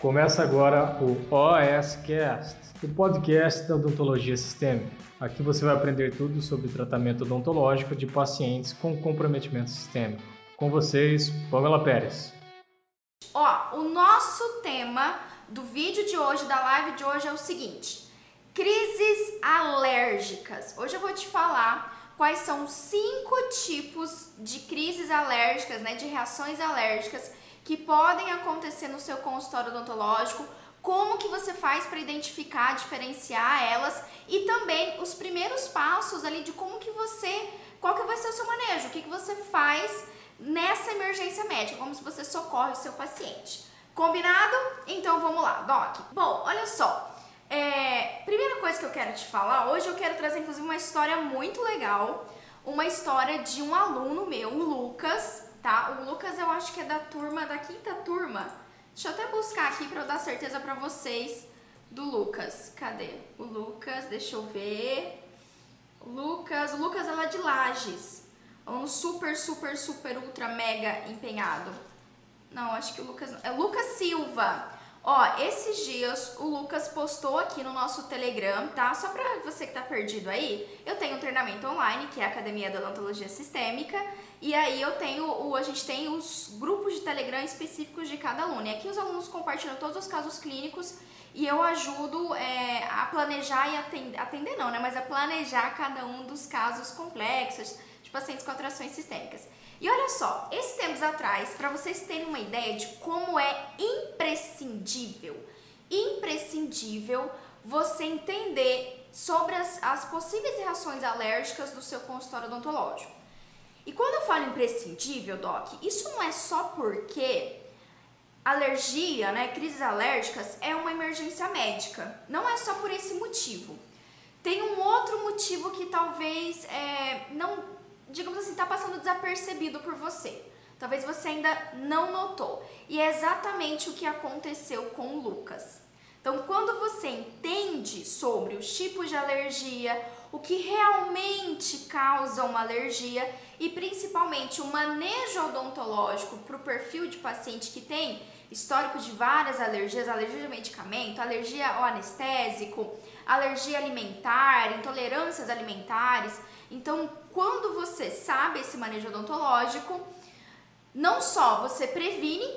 Começa agora o OSCast, o podcast da odontologia sistêmica. Aqui você vai aprender tudo sobre tratamento odontológico de pacientes com comprometimento sistêmico. Com vocês, Pamela Pérez. Ó, o nosso tema do vídeo de hoje, da live de hoje é o seguinte: crises alérgicas. Hoje eu vou te falar quais são cinco tipos de crises alérgicas, né, de reações alérgicas que podem acontecer no seu consultório odontológico, como que você faz para identificar, diferenciar elas e também os primeiros passos ali de como que você, qual que vai ser o seu manejo, o que, que você faz nessa emergência médica, como se você socorre o seu paciente. Combinado? Então vamos lá, Doc. Bom, olha só. É, primeira coisa que eu quero te falar, hoje eu quero trazer inclusive uma história muito legal, uma história de um aluno meu, o Lucas, tá? O Lucas eu acho que é da turma, da quinta turma. Deixa eu até buscar aqui para eu dar certeza para vocês do Lucas. Cadê? O Lucas, deixa eu ver. O Lucas, o Lucas é lá de Lages. Um super, super, super, ultra, mega empenhado. Não, acho que o Lucas. É Lucas Silva. Ó, esses dias o Lucas postou aqui no nosso Telegram, tá? Só pra você que tá perdido aí, eu tenho um treinamento online, que é a Academia da Odontologia Sistêmica, e aí eu tenho, o, a gente tem os grupos de Telegram específicos de cada aluno. E aqui os alunos compartilham todos os casos clínicos e eu ajudo é, a planejar e atender, atender não, né? Mas a planejar cada um dos casos complexos de pacientes com atrações sistêmicas. E olha só, esses tempos atrás, para vocês terem uma ideia de como é imprescindível, imprescindível você entender sobre as, as possíveis reações alérgicas do seu consultório odontológico. E quando eu falo imprescindível, Doc, isso não é só porque alergia, né, crises alérgicas é uma emergência médica. Não é só por esse motivo. Tem um outro motivo que talvez é, não digamos assim, está passando desapercebido por você. Talvez você ainda não notou. E é exatamente o que aconteceu com Lucas. Então, quando você entende sobre os tipos de alergia, o que realmente causa uma alergia e principalmente o manejo odontológico para o perfil de paciente que tem histórico de várias alergias, alergia de medicamento, alergia ao anestésico, alergia alimentar, intolerâncias alimentares. Então, quando você sabe esse manejo odontológico, não só você previne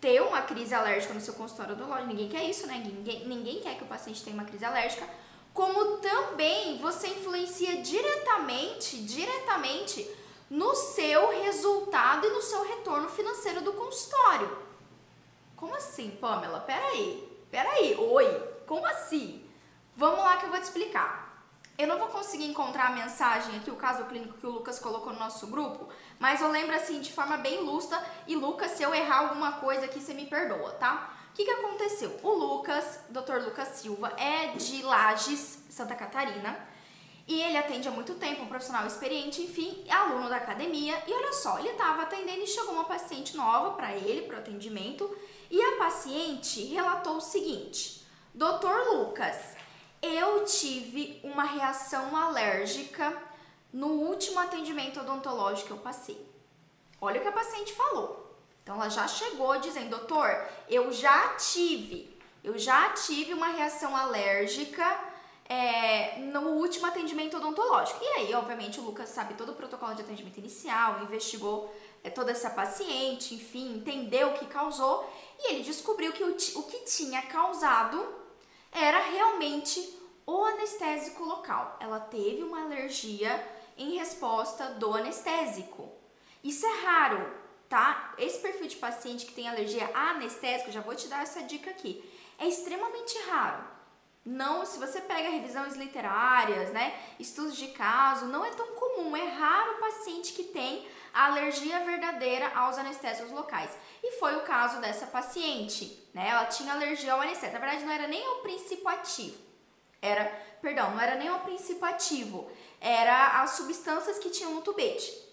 ter uma crise alérgica no seu consultório odontológico, ninguém quer isso, né? Ninguém, ninguém quer que o paciente tenha uma crise alérgica, como também você influencia diretamente, diretamente no seu resultado e no seu retorno financeiro do consultório. Como assim, Pamela? Peraí, peraí, oi, como assim? Vamos lá que eu vou te explicar. Eu não vou conseguir encontrar a mensagem aqui, o caso clínico que o Lucas colocou no nosso grupo, mas eu lembro assim de forma bem lúcida. E Lucas, se eu errar alguma coisa aqui, você me perdoa, tá? O que, que aconteceu? O Lucas, Dr. Lucas Silva, é de Lages, Santa Catarina. E ele atende há muito tempo, um profissional experiente, enfim, é aluno da academia. E olha só, ele estava atendendo e chegou uma paciente nova para ele, para o atendimento. E a paciente relatou o seguinte: Doutor Lucas, eu tive uma reação alérgica no último atendimento odontológico que eu passei. Olha o que a paciente falou. Então ela já chegou dizendo, doutor, eu já tive, eu já tive uma reação alérgica é, no último atendimento odontológico. E aí, obviamente, o Lucas sabe todo o protocolo de atendimento inicial, investigou é, toda essa paciente, enfim, entendeu o que causou e ele descobriu que o, o que tinha causado era realmente o anestésico local. Ela teve uma alergia em resposta do anestésico. Isso é raro, tá? Esse perfil de paciente que tem alergia a anestésico, já vou te dar essa dica aqui, é extremamente raro. Não, se você pega revisões literárias, né, estudos de caso, não é tão comum, é raro o paciente que tem alergia verdadeira aos anestésicos locais. E foi o caso dessa paciente, né? Ela tinha alergia ao anestésico. Na verdade, não era nem o princípio ativo. Era, perdão, não era nem o princípio ativo, era as substâncias que tinham no tubete.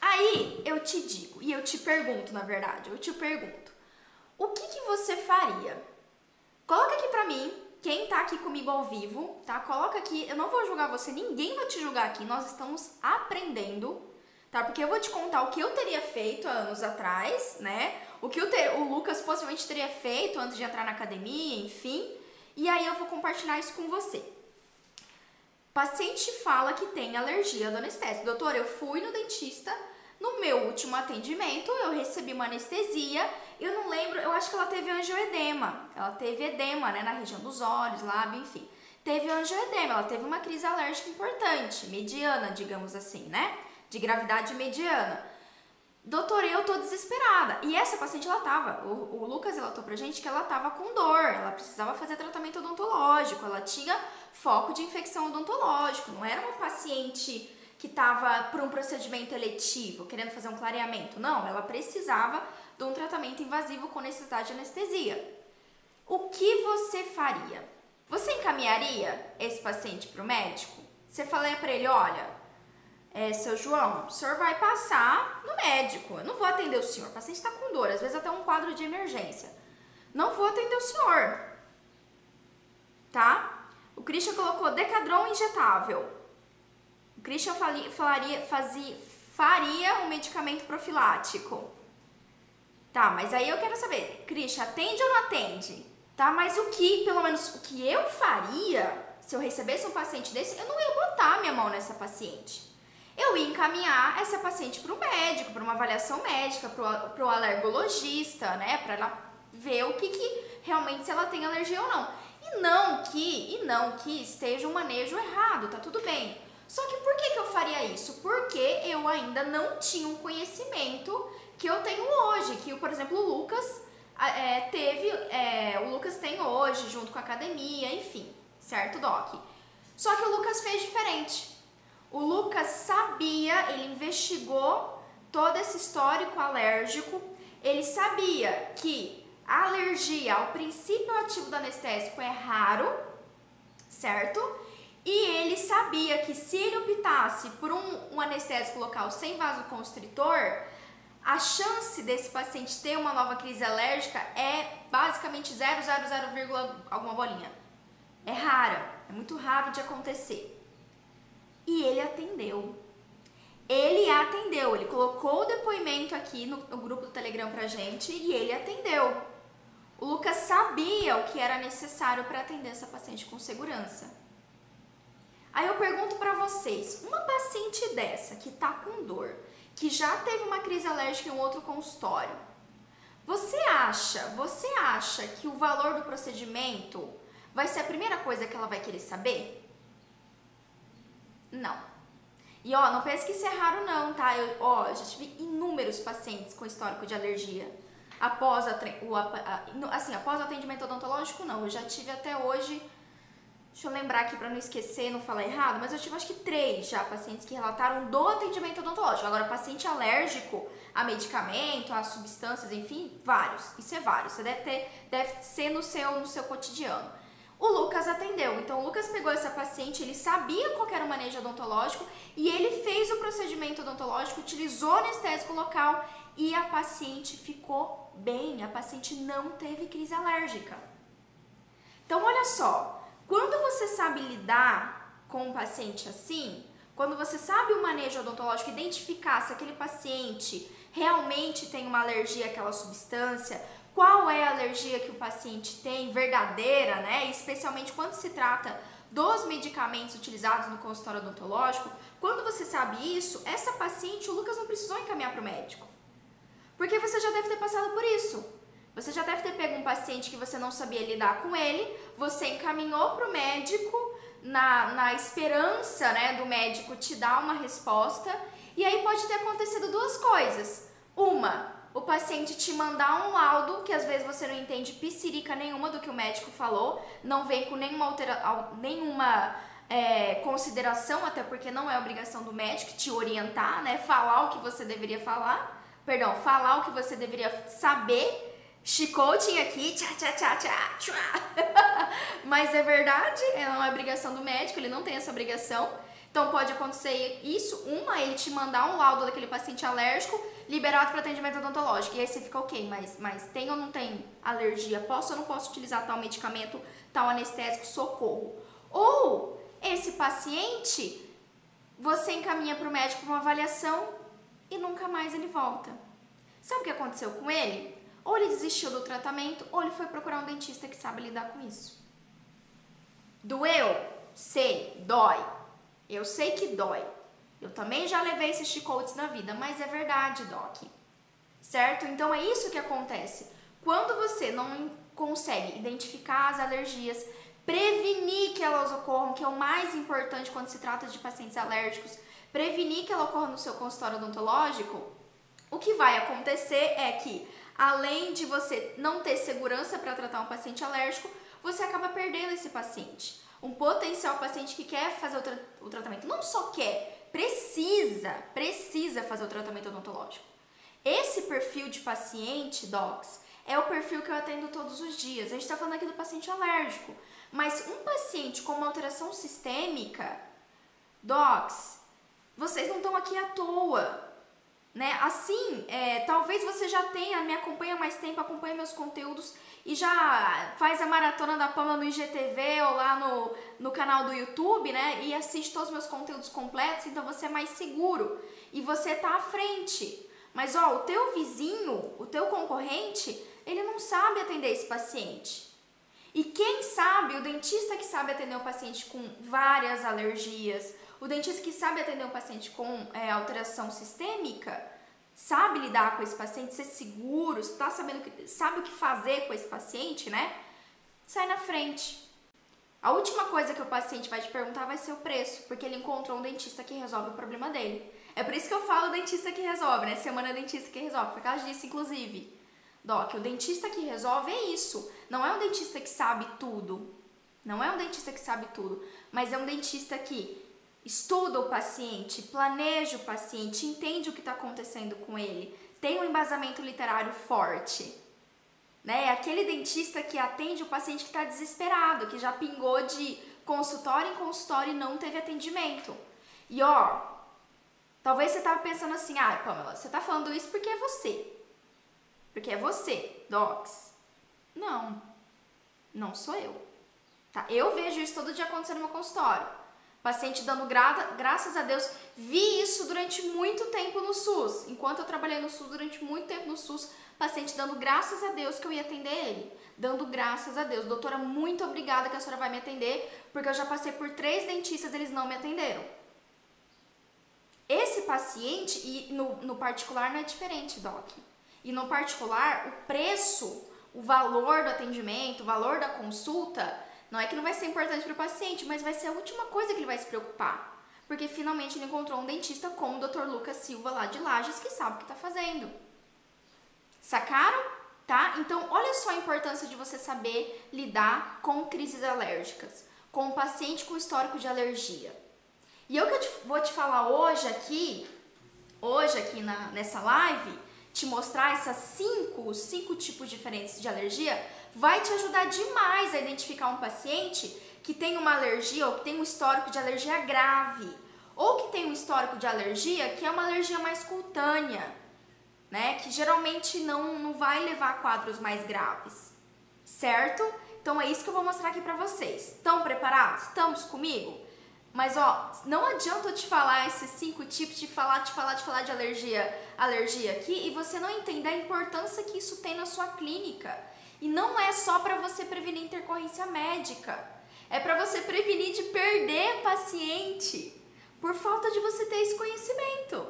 Aí eu te digo, e eu te pergunto, na verdade, eu te pergunto, o que, que você faria? Coloca aqui pra mim, quem tá aqui comigo ao vivo, tá? Coloca aqui, eu não vou julgar você, ninguém vai te julgar aqui, nós estamos aprendendo, tá? Porque eu vou te contar o que eu teria feito anos atrás, né? O que o, o Lucas possivelmente teria feito antes de entrar na academia, enfim. E aí eu vou compartilhar isso com você. Paciente fala que tem alergia do anestésico. Doutor, eu fui no dentista, no meu último atendimento eu recebi uma anestesia. Eu não lembro, eu acho que ela teve angioedema. Ela teve edema, né, na região dos olhos, lábio, enfim. Teve angioedema, ela teve uma crise alérgica importante, mediana, digamos assim, né? De gravidade mediana. Doutor, eu tô desesperada. E essa paciente, ela tava, o, o Lucas relatou pra gente que ela tava com dor, ela precisava fazer tratamento odontológico, ela tinha foco de infecção odontológico, não era uma paciente que tava por um procedimento eletivo, querendo fazer um clareamento. Não, ela precisava de um tratamento invasivo com necessidade de anestesia. O que você faria? Você encaminharia esse paciente para o médico? Você falaria para ele, olha, é, seu João, o senhor vai passar no médico. Eu não vou atender o senhor. O paciente está com dor, às vezes até um quadro de emergência. Não vou atender o senhor. Tá? O Christian colocou Decadron injetável. O Christian falaria, fazia, faria um medicamento profilático. Tá, mas aí eu quero saber, Christian, atende ou não atende? Tá, mas o que, pelo menos, o que eu faria se eu recebesse um paciente desse, eu não ia botar minha mão nessa paciente eu ia encaminhar essa paciente para o médico, para uma avaliação médica, para o alergologista, né, para ela ver o que, que realmente se ela tem alergia ou não. E não que, e não que esteja um manejo errado, tá tudo bem. Só que por que, que eu faria isso? Porque eu ainda não tinha um conhecimento que eu tenho hoje, que, por exemplo, o Lucas é, teve, é, o Lucas tem hoje, junto com a academia, enfim, certo, Doc? Só que o Lucas fez diferente. O Lucas sabia, ele investigou todo esse histórico alérgico, ele sabia que a alergia ao princípio ativo do anestésico é raro, certo? E ele sabia que se ele optasse por um, um anestésico local sem vasoconstritor, a chance desse paciente ter uma nova crise alérgica é basicamente 000, alguma bolinha. É rara, é muito raro de acontecer. E ele atendeu. Ele atendeu, ele colocou o depoimento aqui no, no grupo do Telegram pra gente e ele atendeu. O Lucas sabia o que era necessário para atender essa paciente com segurança. Aí eu pergunto para vocês, uma paciente dessa que tá com dor, que já teve uma crise alérgica em um outro consultório, você acha, você acha que o valor do procedimento vai ser a primeira coisa que ela vai querer saber? Não. E ó, não pense que isso é raro não, tá? Eu, ó, já tive inúmeros pacientes com histórico de alergia. Após a, o, a, assim, após o atendimento odontológico, não. Eu já tive até hoje, deixa eu lembrar aqui para não esquecer, não falar errado, mas eu tive acho que três já pacientes que relataram do atendimento odontológico. Agora, paciente alérgico a medicamento, a substâncias, enfim, vários. Isso é vários. Você deve ter, deve ser no seu, no seu cotidiano. O Lucas atendeu. Então, o Lucas pegou essa paciente, ele sabia qual era o manejo odontológico e ele fez o procedimento odontológico, utilizou anestésico local e a paciente ficou bem. A paciente não teve crise alérgica. Então, olha só, quando você sabe lidar com um paciente assim, quando você sabe o manejo odontológico, identificar se aquele paciente realmente tem uma alergia àquela substância, qual é a alergia que o paciente tem verdadeira, né? Especialmente quando se trata dos medicamentos utilizados no consultório odontológico. Quando você sabe isso, essa paciente, o Lucas não precisou encaminhar para o médico. Porque você já deve ter passado por isso. Você já deve ter pego um paciente que você não sabia lidar com ele, você encaminhou para o médico na, na esperança né, do médico te dar uma resposta, e aí pode ter acontecido duas coisas. Uma, o paciente te mandar um laudo, que às vezes você não entende piscirica nenhuma do que o médico falou, não vem com nenhuma, altera nenhuma é, consideração, até porque não é obrigação do médico te orientar, né? Falar o que você deveria falar, perdão, falar o que você deveria saber. Chicoting aqui, tchá, tchá, tchá, tchá, tchá. Mas é verdade, não é obrigação do médico, ele não tem essa obrigação. Então pode acontecer isso, uma, ele te mandar um laudo daquele paciente alérgico liberado para atendimento odontológico. E aí você fica, ok, mas, mas tem ou não tem alergia? Posso ou não posso utilizar tal medicamento, tal anestésico, socorro? Ou esse paciente, você encaminha para o médico uma avaliação e nunca mais ele volta. Sabe o que aconteceu com ele? ou ele desistiu do tratamento, ou ele foi procurar um dentista que sabe lidar com isso. Doeu? Sei, dói. Eu sei que dói. Eu também já levei esses chicotes na vida, mas é verdade, Doc. Certo? Então é isso que acontece. Quando você não consegue identificar as alergias, prevenir que elas ocorram, que é o mais importante quando se trata de pacientes alérgicos, prevenir que ela ocorra no seu consultório odontológico, o que vai acontecer é que, além de você não ter segurança para tratar um paciente alérgico, você acaba perdendo esse paciente. Um potencial paciente que quer fazer o, tra o tratamento, não só quer, precisa, precisa fazer o tratamento odontológico. Esse perfil de paciente, docs, é o perfil que eu atendo todos os dias. A gente está falando aqui do paciente alérgico. Mas um paciente com uma alteração sistêmica, docs, vocês não estão aqui à toa. Né? Assim, é, talvez você já tenha, me acompanha mais tempo, acompanha meus conteúdos e já faz a maratona da Pama no IGTV ou lá no, no canal do YouTube, né? E assiste todos os meus conteúdos completos, então você é mais seguro e você tá à frente. Mas ó, o teu vizinho, o teu concorrente, ele não sabe atender esse paciente. E quem sabe, o dentista que sabe atender um paciente com várias alergias, o dentista que sabe atender um paciente com é, alteração sistêmica, sabe lidar com esse paciente, ser seguro, está sabendo que, sabe o que fazer com esse paciente, né? Sai na frente. A última coisa que o paciente vai te perguntar vai ser o preço, porque ele encontrou um dentista que resolve o problema dele. É por isso que eu falo dentista que resolve, né? Semana dentista que resolve, por causa disso, inclusive. Doc, o dentista que resolve é isso. Não é um dentista que sabe tudo. Não é um dentista que sabe tudo, mas é um dentista que estuda o paciente, planeja o paciente, entende o que está acontecendo com ele, tem um embasamento literário forte. Né? É aquele dentista que atende o paciente que está desesperado, que já pingou de consultório em consultório e não teve atendimento. E ó, talvez você estava pensando assim, ah, Pamela, você está falando isso porque é você. Porque é você, docs. Não, não sou eu. Tá? Eu vejo isso todo dia acontecendo no meu consultório. Paciente dando gra graças a Deus. Vi isso durante muito tempo no SUS. Enquanto eu trabalhei no SUS, durante muito tempo no SUS, paciente dando graças a Deus que eu ia atender ele. Dando graças a Deus. Doutora, muito obrigada que a senhora vai me atender, porque eu já passei por três dentistas eles não me atenderam. Esse paciente, e no, no particular não é diferente, Doc. E no particular, o preço, o valor do atendimento, o valor da consulta não é que não vai ser importante para o paciente, mas vai ser a última coisa que ele vai se preocupar. Porque finalmente ele encontrou um dentista como o Dr. Lucas Silva lá de Lages que sabe o que está fazendo. Sacaram? Tá? Então, olha só a importância de você saber lidar com crises alérgicas, com um paciente com histórico de alergia. E eu que eu te, vou te falar hoje aqui, hoje aqui na, nessa live, te mostrar essas cinco, cinco tipos diferentes de alergia, vai te ajudar demais a identificar um paciente que tem uma alergia ou que tem um histórico de alergia grave, ou que tem um histórico de alergia que é uma alergia mais cutânea, né? Que geralmente não, não vai levar a quadros mais graves, certo? Então é isso que eu vou mostrar aqui pra vocês. Estão preparados? Estamos comigo? Mas ó, não adianta eu te falar esses cinco tipos, de falar, te falar, te falar de alergia, alergia aqui e você não entender a importância que isso tem na sua clínica. E não é só para você prevenir intercorrência médica. É para você prevenir de perder paciente por falta de você ter esse conhecimento.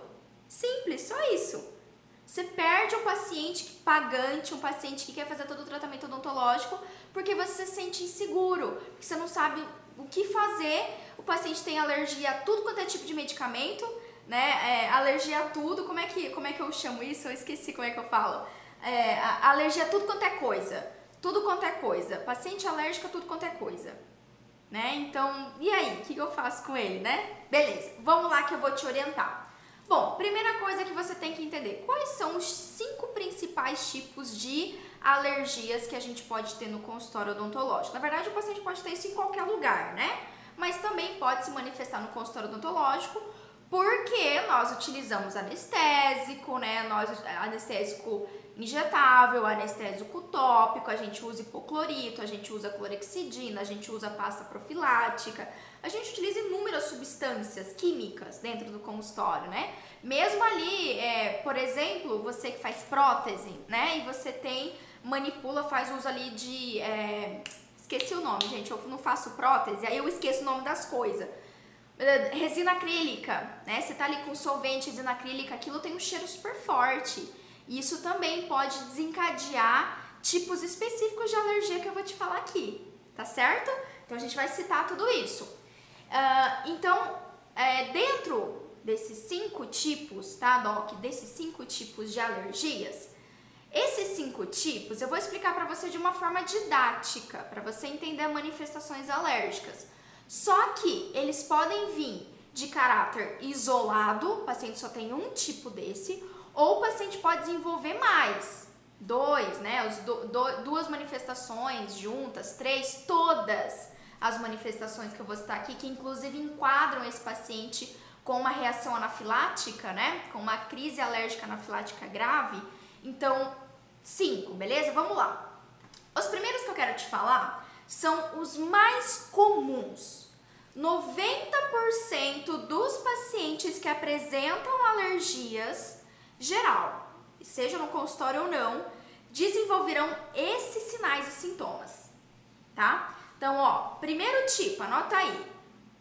Simples, só isso. Você perde um paciente pagante, um paciente que quer fazer todo o tratamento odontológico, porque você se sente inseguro, porque você não sabe o que fazer. O paciente tem alergia a tudo quanto é tipo de medicamento, né? É, alergia a tudo. Como é que como é que eu chamo isso? Eu esqueci como é que eu falo é, alergia a tudo quanto é coisa. Tudo quanto é coisa. Paciente alérgico a tudo quanto é coisa. Né? Então, e aí? O que eu faço com ele, né? Beleza, vamos lá que eu vou te orientar. Bom, primeira coisa que você tem que entender: quais são os cinco principais tipos de alergias que a gente pode ter no consultório odontológico? Na verdade, o paciente pode ter isso em qualquer lugar, né? Mas também pode se manifestar no consultório odontológico porque nós utilizamos anestésico, né? Nós anestésico injetável, anestésico tópico, a gente usa hipoclorito, a gente usa clorexidina, a gente usa pasta profilática, a gente utiliza inúmeras substâncias químicas dentro do consultório, né? Mesmo ali, é, por exemplo, você que faz prótese, né? E você tem, manipula, faz uso ali de. É, esqueci o nome, gente, eu não faço prótese, aí eu esqueço o nome das coisas. Resina acrílica, né? Você tá ali com solvente, resina acrílica, aquilo tem um cheiro super forte. Isso também pode desencadear tipos específicos de alergia que eu vou te falar aqui, tá certo? Então a gente vai citar tudo isso. Uh, então, é, dentro desses cinco tipos, tá, Doc? Desses cinco tipos de alergias, esses cinco tipos eu vou explicar para você de uma forma didática, para você entender manifestações alérgicas. Só que eles podem vir de caráter isolado, o paciente só tem um tipo desse, ou o paciente pode desenvolver mais, dois, né? Os do, do, duas manifestações juntas, três, todas as manifestações que eu vou citar aqui, que inclusive enquadram esse paciente com uma reação anafilática, né? Com uma crise alérgica anafilática grave. Então, cinco, beleza? Vamos lá. Os primeiros que eu quero te falar são os mais comuns. 90% dos pacientes que apresentam alergias geral, seja no consultório ou não, desenvolverão esses sinais e sintomas, tá? Então, ó, primeiro tipo, anota aí,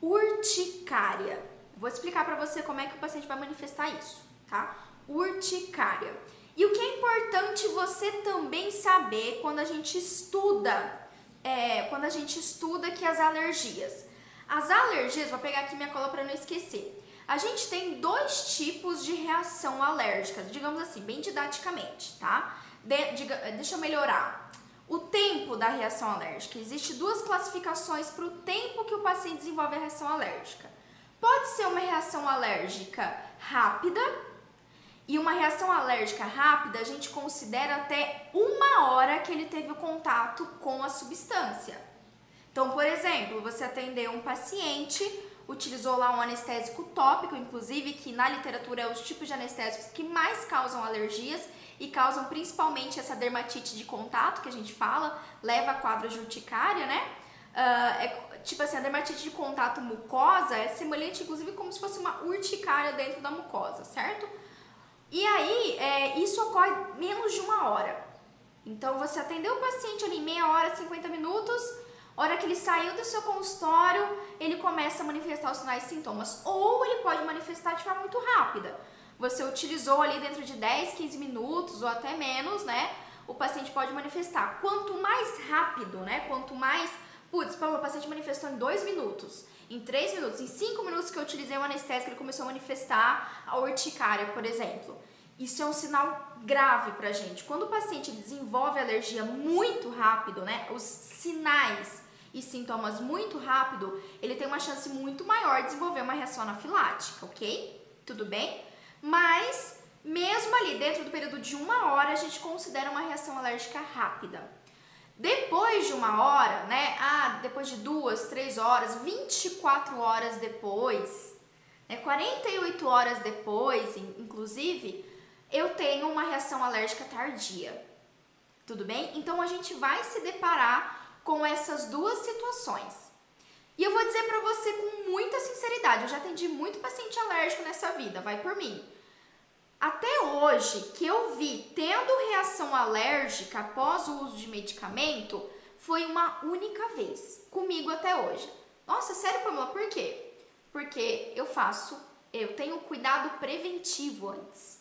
urticária. Vou explicar para você como é que o paciente vai manifestar isso, tá? Urticária. E o que é importante você também saber quando a gente estuda, é, quando a gente estuda que as alergias. As alergias, vou pegar aqui minha cola para não esquecer. A gente tem dois tipos de reação alérgica, digamos assim, bem didaticamente, tá? De, diga, deixa eu melhorar. O tempo da reação alérgica. Existem duas classificações para o tempo que o paciente desenvolve a reação alérgica. Pode ser uma reação alérgica rápida, e uma reação alérgica rápida a gente considera até uma hora que ele teve o contato com a substância. Então, por exemplo, você atendeu um paciente utilizou lá um anestésico tópico, inclusive, que na literatura é os tipos de anestésicos que mais causam alergias e causam principalmente essa dermatite de contato que a gente fala, leva a quadro de urticária, né? Uh, é, tipo assim, a dermatite de contato mucosa é semelhante, inclusive, como se fosse uma urticária dentro da mucosa, certo? E aí, é, isso ocorre menos de uma hora. Então, você atendeu o paciente ali meia hora, 50 minutos, hora que ele saiu do seu consultório, ele começa a manifestar os sinais e sintomas. Ou ele pode manifestar de forma muito rápida. Você utilizou ali dentro de 10, 15 minutos ou até menos, né? O paciente pode manifestar. Quanto mais rápido, né? Quanto mais. Putz, o paciente manifestou em 2 minutos, em 3 minutos, em 5 minutos que eu utilizei o anestésico, ele começou a manifestar a urticária, por exemplo. Isso é um sinal grave pra gente. Quando o paciente desenvolve alergia muito rápido, né? Os sinais e sintomas muito rápido, ele tem uma chance muito maior de desenvolver uma reação anafilática, ok? Tudo bem? Mas, mesmo ali dentro do período de uma hora, a gente considera uma reação alérgica rápida. Depois de uma hora, né? Ah, depois de duas, três horas, 24 horas depois, né, 48 horas depois, inclusive, eu tenho uma reação alérgica tardia. Tudo bem? Então a gente vai se deparar com essas duas situações. E eu vou dizer para você com muita sinceridade, eu já atendi muito paciente alérgico nessa vida, vai por mim. Até hoje, que eu vi tendo reação alérgica após o uso de medicamento, foi uma única vez, comigo até hoje. Nossa, sério, Pamela, por quê? Porque eu faço, eu tenho cuidado preventivo antes.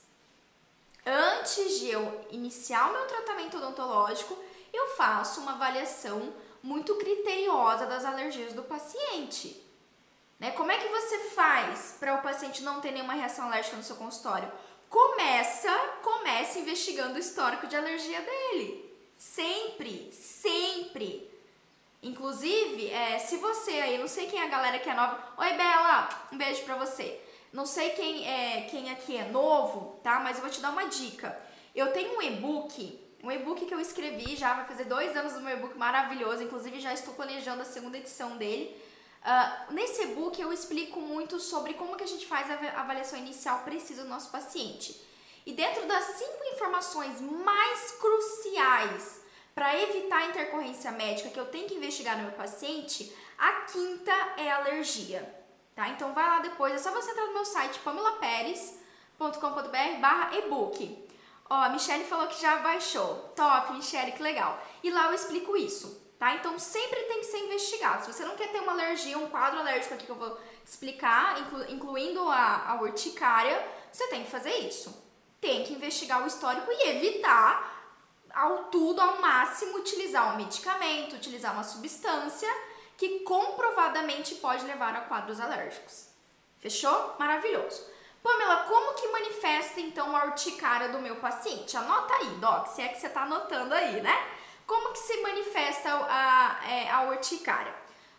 Antes de eu iniciar o meu tratamento odontológico, eu faço uma avaliação muito criteriosa das alergias do paciente. Né? Como é que você faz para o paciente não ter nenhuma reação alérgica no seu consultório? Começa, começa investigando o histórico de alergia dele. Sempre, sempre. Inclusive, é, se você aí, não sei quem é a galera que é nova. Oi, Bela, um beijo pra você. Não sei quem é quem aqui é novo, tá? Mas eu vou te dar uma dica. Eu tenho um e-book um e-book que eu escrevi já, vai fazer dois anos do meu e-book maravilhoso, inclusive já estou planejando a segunda edição dele. Uh, nesse e-book eu explico muito sobre como que a gente faz a avaliação inicial precisa do nosso paciente. E dentro das cinco informações mais cruciais para evitar a intercorrência médica que eu tenho que investigar no meu paciente, a quinta é alergia. tá? Então vai lá depois, é só você entrar no meu site pamelaperes.com.br barra ebook. Ó, a Michelle falou que já baixou. Top, Michelle, que legal. E lá eu explico isso, tá? Então sempre tem que ser investigado. Se você não quer ter uma alergia, um quadro alérgico aqui que eu vou explicar, inclu incluindo a, a urticária, você tem que fazer isso. Tem que investigar o histórico e evitar ao tudo, ao máximo, utilizar um medicamento, utilizar uma substância que comprovadamente pode levar a quadros alérgicos. Fechou? Maravilhoso. Pamela, como que manifesta então a urticária do meu paciente? Anota aí, Doc, se é que você está anotando aí, né? Como que se manifesta a, a, é, a urticária?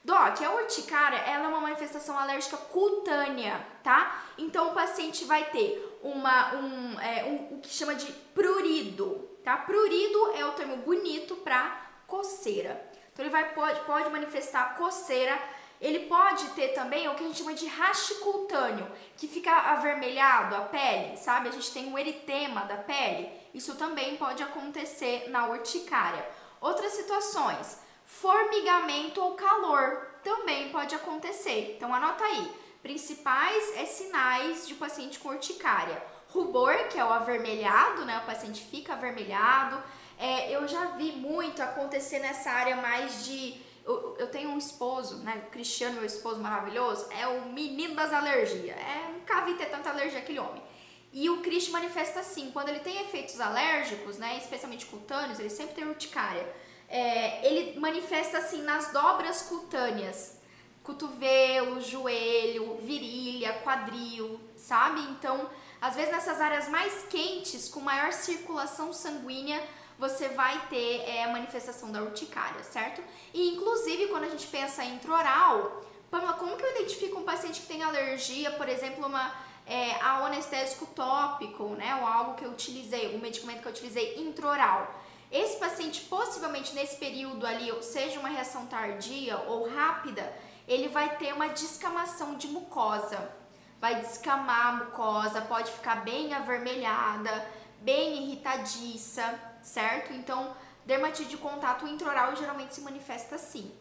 Doc, a urticária ela é uma manifestação alérgica cutânea, tá? Então o paciente vai ter uma, um, é, um, o que chama de prurido, tá? Prurido é o termo bonito para coceira. Então ele vai, pode, pode manifestar coceira ele pode ter também o que a gente chama de raste cutâneo, que fica avermelhado a pele, sabe? A gente tem um eritema da pele. Isso também pode acontecer na urticária. Outras situações, formigamento ou calor também pode acontecer. Então anota aí. Principais é sinais de paciente com urticária. Rubor, que é o avermelhado, né? O paciente fica avermelhado. É, eu já vi muito acontecer nessa área mais de eu, tenho um esposo, né? O Cristiano, meu esposo maravilhoso, é o menino das alergias. É, nunca vi ter tanta alergia aquele homem. E o Cristo manifesta assim, quando ele tem efeitos alérgicos, né, especialmente cutâneos, ele sempre tem urticária. É, ele manifesta assim nas dobras cutâneas, cotovelo, joelho, virilha, quadril, sabe? Então, às vezes nessas áreas mais quentes, com maior circulação sanguínea, você vai ter é, a manifestação da urticária, certo? E inclusive quando a gente pensa em intraoral, Pamela, como que eu identifico um paciente que tem alergia, por exemplo, uma, é, a um anestésico tópico, né? Ou algo que eu utilizei, um medicamento que eu utilizei intraoral. Esse paciente, possivelmente nesse período ali, seja uma reação tardia ou rápida, ele vai ter uma descamação de mucosa. Vai descamar a mucosa, pode ficar bem avermelhada, bem irritadiça, certo? Então, dermatite de contato intraoral geralmente se manifesta assim.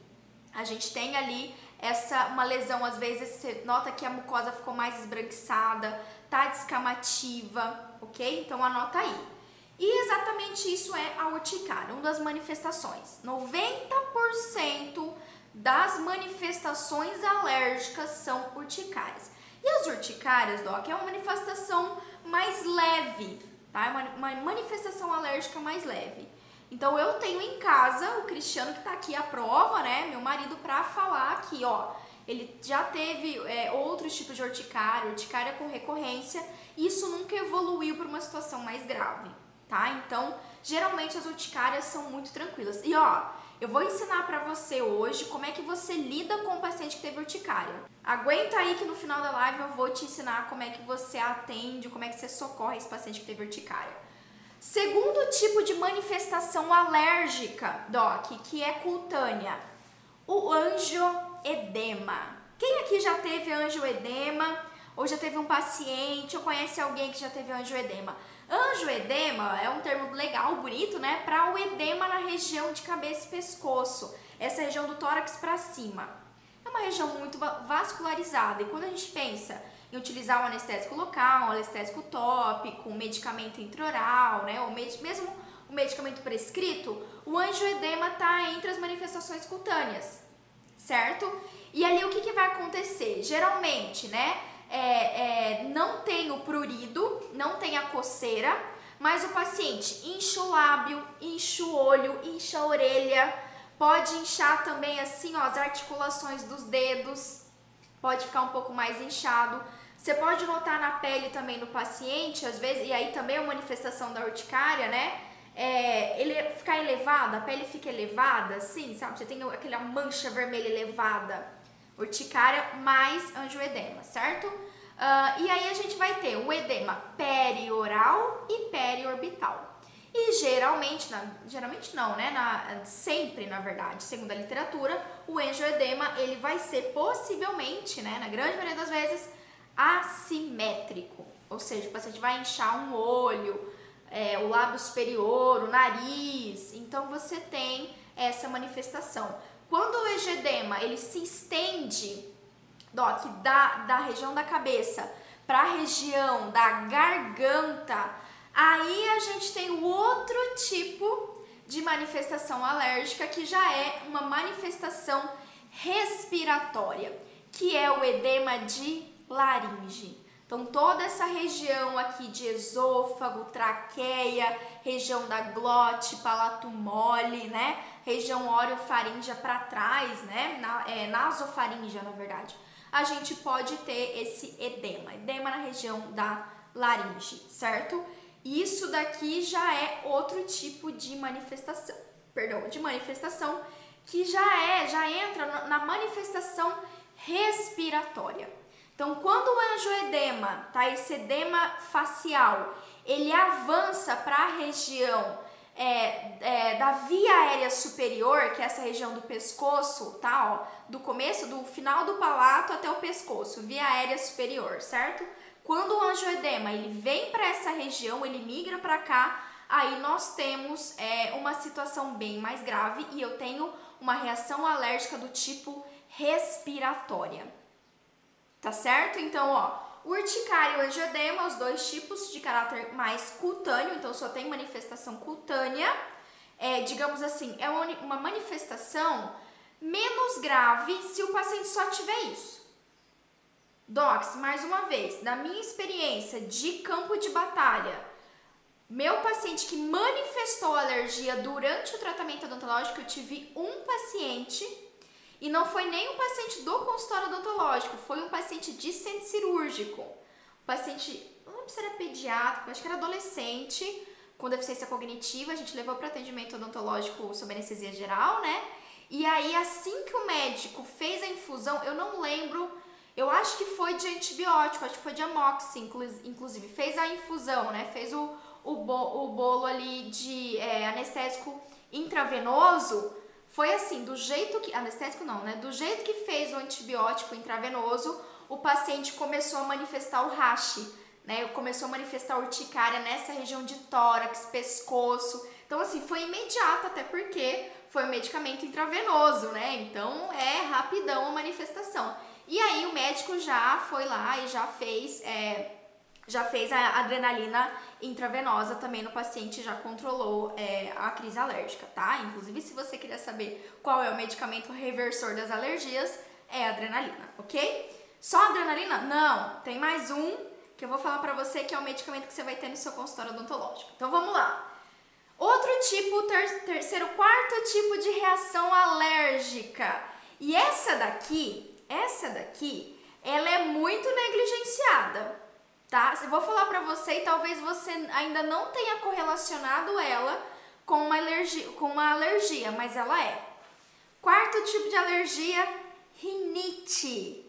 A gente tem ali essa uma lesão, às vezes você nota que a mucosa ficou mais esbranquiçada, tá descamativa, ok? Então anota aí. E exatamente isso é a urticária, uma das manifestações. 90% das manifestações alérgicas são urticárias. E as urticárias, Doc, é uma manifestação mais leve, tá? É uma, uma manifestação alérgica mais leve. Então eu tenho em casa o Cristiano que está aqui à prova, né? Meu marido para falar aqui, ó. Ele já teve é, outros tipos de urticária, urticária com recorrência, e isso nunca evoluiu para uma situação mais grave, tá? Então, geralmente as urticárias são muito tranquilas. E ó, eu vou ensinar para você hoje como é que você lida com o paciente que teve urticária. Aguenta aí que no final da live eu vou te ensinar como é que você atende, como é que você socorre esse paciente que teve urticária. Segundo tipo de manifestação alérgica, Doc, que é cutânea, o angioedema. Quem aqui já teve angioedema? Ou já teve um paciente, ou conhece alguém que já teve angioedema? Angioedema é um termo legal, bonito, né? Para o edema na região de cabeça e pescoço, essa região do tórax para cima. É uma região muito vascularizada e quando a gente pensa em utilizar um anestésico local, um anestésico tópico, um medicamento intraoral, né? Ou mesmo o medicamento prescrito, o angioedema está entre as manifestações cutâneas, certo? E ali o que, que vai acontecer? Geralmente, né? É, é, não tem o prurido, não tem a coceira, mas o paciente incha o lábio, incha o olho, incha a orelha, pode inchar também assim ó, as articulações dos dedos, pode ficar um pouco mais inchado. Você pode notar na pele também no paciente, às vezes, e aí também é uma manifestação da urticária, né? É, ele ficar elevado, a pele fica elevada, assim, sabe? Você tem aquela mancha vermelha elevada urticária mais angioedema, certo? Uh, e aí a gente vai ter o edema perioral e periorbital. E geralmente, na, geralmente não, né? Na, sempre, na verdade, segundo a literatura, o angioedema ele vai ser possivelmente, né, na grande maioria das vezes, assimétrico. Ou seja, o paciente vai inchar um olho, é, o lábio superior, o nariz. Então você tem essa manifestação. Quando o edema ele se estende Doc, da, da região da cabeça para a região da garganta, aí a gente tem o outro tipo de manifestação alérgica que já é uma manifestação respiratória, que é o edema de laringe. Então, toda essa região aqui de esôfago, traqueia, região da glote, palato mole, né? Região orofaríngea para trás, né? Na, é, na verdade. A gente pode ter esse edema, edema na região da laringe, certo? Isso daqui já é outro tipo de manifestação, perdão, de manifestação que já é, já entra na manifestação respiratória. Então, quando o angioedema, tá? Esse edema facial, ele avança para a região é, é, da via aérea superior, que é essa região do pescoço, tá? Ó, do começo, do final do palato até o pescoço, via aérea superior, certo? Quando o angioedema ele vem para essa região, ele migra para cá, aí nós temos é, uma situação bem mais grave e eu tenho uma reação alérgica do tipo respiratória. Tá certo? Então, ó, urticária e o angioedema, os dois tipos de caráter mais cutâneo, então só tem manifestação cutânea. É, digamos assim, é uma manifestação menos grave se o paciente só tiver isso. Docs, mais uma vez, da minha experiência de campo de batalha, meu paciente que manifestou alergia durante o tratamento odontológico, eu tive um paciente e não foi nem um paciente do consultório odontológico, foi um paciente de centro cirúrgico. Um paciente, não lembro se era pediátrico, acho que era adolescente, com deficiência cognitiva. A gente levou para atendimento odontológico sob anestesia geral, né? E aí, assim que o médico fez a infusão, eu não lembro, eu acho que foi de antibiótico, acho que foi de amoxi, inclusive. Fez a infusão, né? Fez o, o, o bolo ali de é, anestésico intravenoso foi assim, do jeito que. Anestésico não, né? Do jeito que fez o antibiótico intravenoso, o paciente começou a manifestar o rache, né? Começou a manifestar urticária nessa região de tórax, pescoço. Então, assim, foi imediato, até porque foi um medicamento intravenoso, né? Então é rapidão a manifestação. E aí o médico já foi lá e já fez. É, já fez a adrenalina intravenosa também no paciente, já controlou é, a crise alérgica, tá? Inclusive, se você quiser saber qual é o medicamento reversor das alergias, é adrenalina, ok? Só adrenalina? Não, tem mais um que eu vou falar pra você que é o medicamento que você vai ter no seu consultório odontológico. Então vamos lá. Outro tipo, ter, terceiro, quarto tipo de reação alérgica. E essa daqui, essa daqui, ela é muito negligenciada tá? Eu vou falar para você e talvez você ainda não tenha correlacionado ela com uma alergia, com uma alergia, mas ela é. Quarto tipo de alergia, rinite.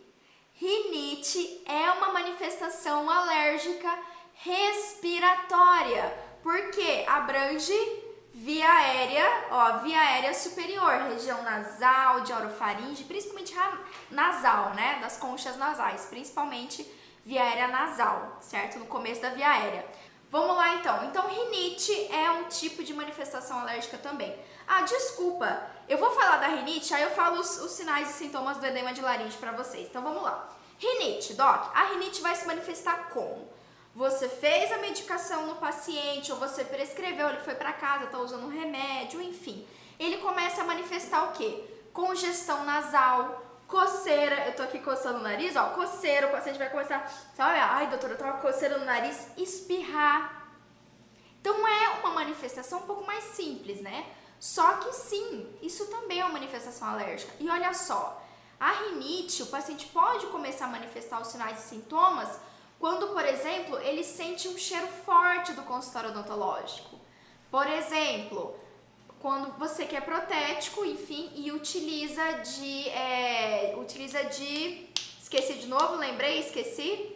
Rinite é uma manifestação alérgica respiratória, porque abrange via aérea, ó, via aérea superior, região nasal, de orofaringe, principalmente nasal, né, das conchas nasais, principalmente via aérea nasal, certo? No começo da via aérea. Vamos lá então. Então, rinite é um tipo de manifestação alérgica também. Ah, desculpa, eu vou falar da rinite, aí eu falo os, os sinais e sintomas do edema de laringe para vocês. Então, vamos lá. Rinite, doc. A rinite vai se manifestar como? Você fez a medicação no paciente, ou você prescreveu, ele foi para casa, tá usando um remédio, enfim. Ele começa a manifestar o quê? Congestão nasal, coceira, eu tô aqui coçando o nariz, ó, coceira, o paciente vai começar, sabe, ai doutora, eu tava coceira no nariz, espirrar. Então é uma manifestação um pouco mais simples, né? Só que sim, isso também é uma manifestação alérgica. E olha só, a rinite, o paciente pode começar a manifestar os sinais e sintomas quando, por exemplo, ele sente um cheiro forte do consultório odontológico. Por exemplo, quando você quer protético, enfim, e utiliza de. É, utiliza de. Esqueci de novo, lembrei, esqueci.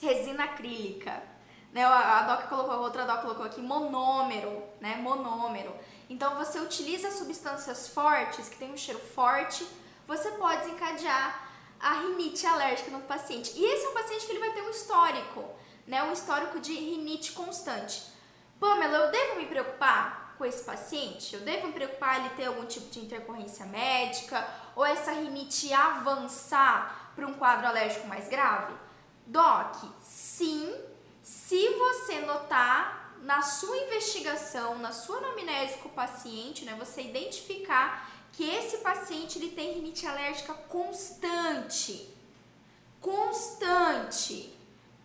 Resina acrílica. Né, a Doc colocou, a outra Doc colocou aqui monômero, né? Monômero. Então você utiliza substâncias fortes, que tem um cheiro forte, você pode desencadear a rinite alérgica no paciente. E esse é um paciente que ele vai ter um histórico, né? Um histórico de rinite constante. Pamela, eu devo me preocupar? Com esse paciente? Eu devo me preocupar ele ter algum tipo de intercorrência médica ou essa rinite avançar para um quadro alérgico mais grave? Doc, sim, se você notar na sua investigação, na sua anamnese com o paciente, né, você identificar que esse paciente ele tem rinite alérgica constante. Constante.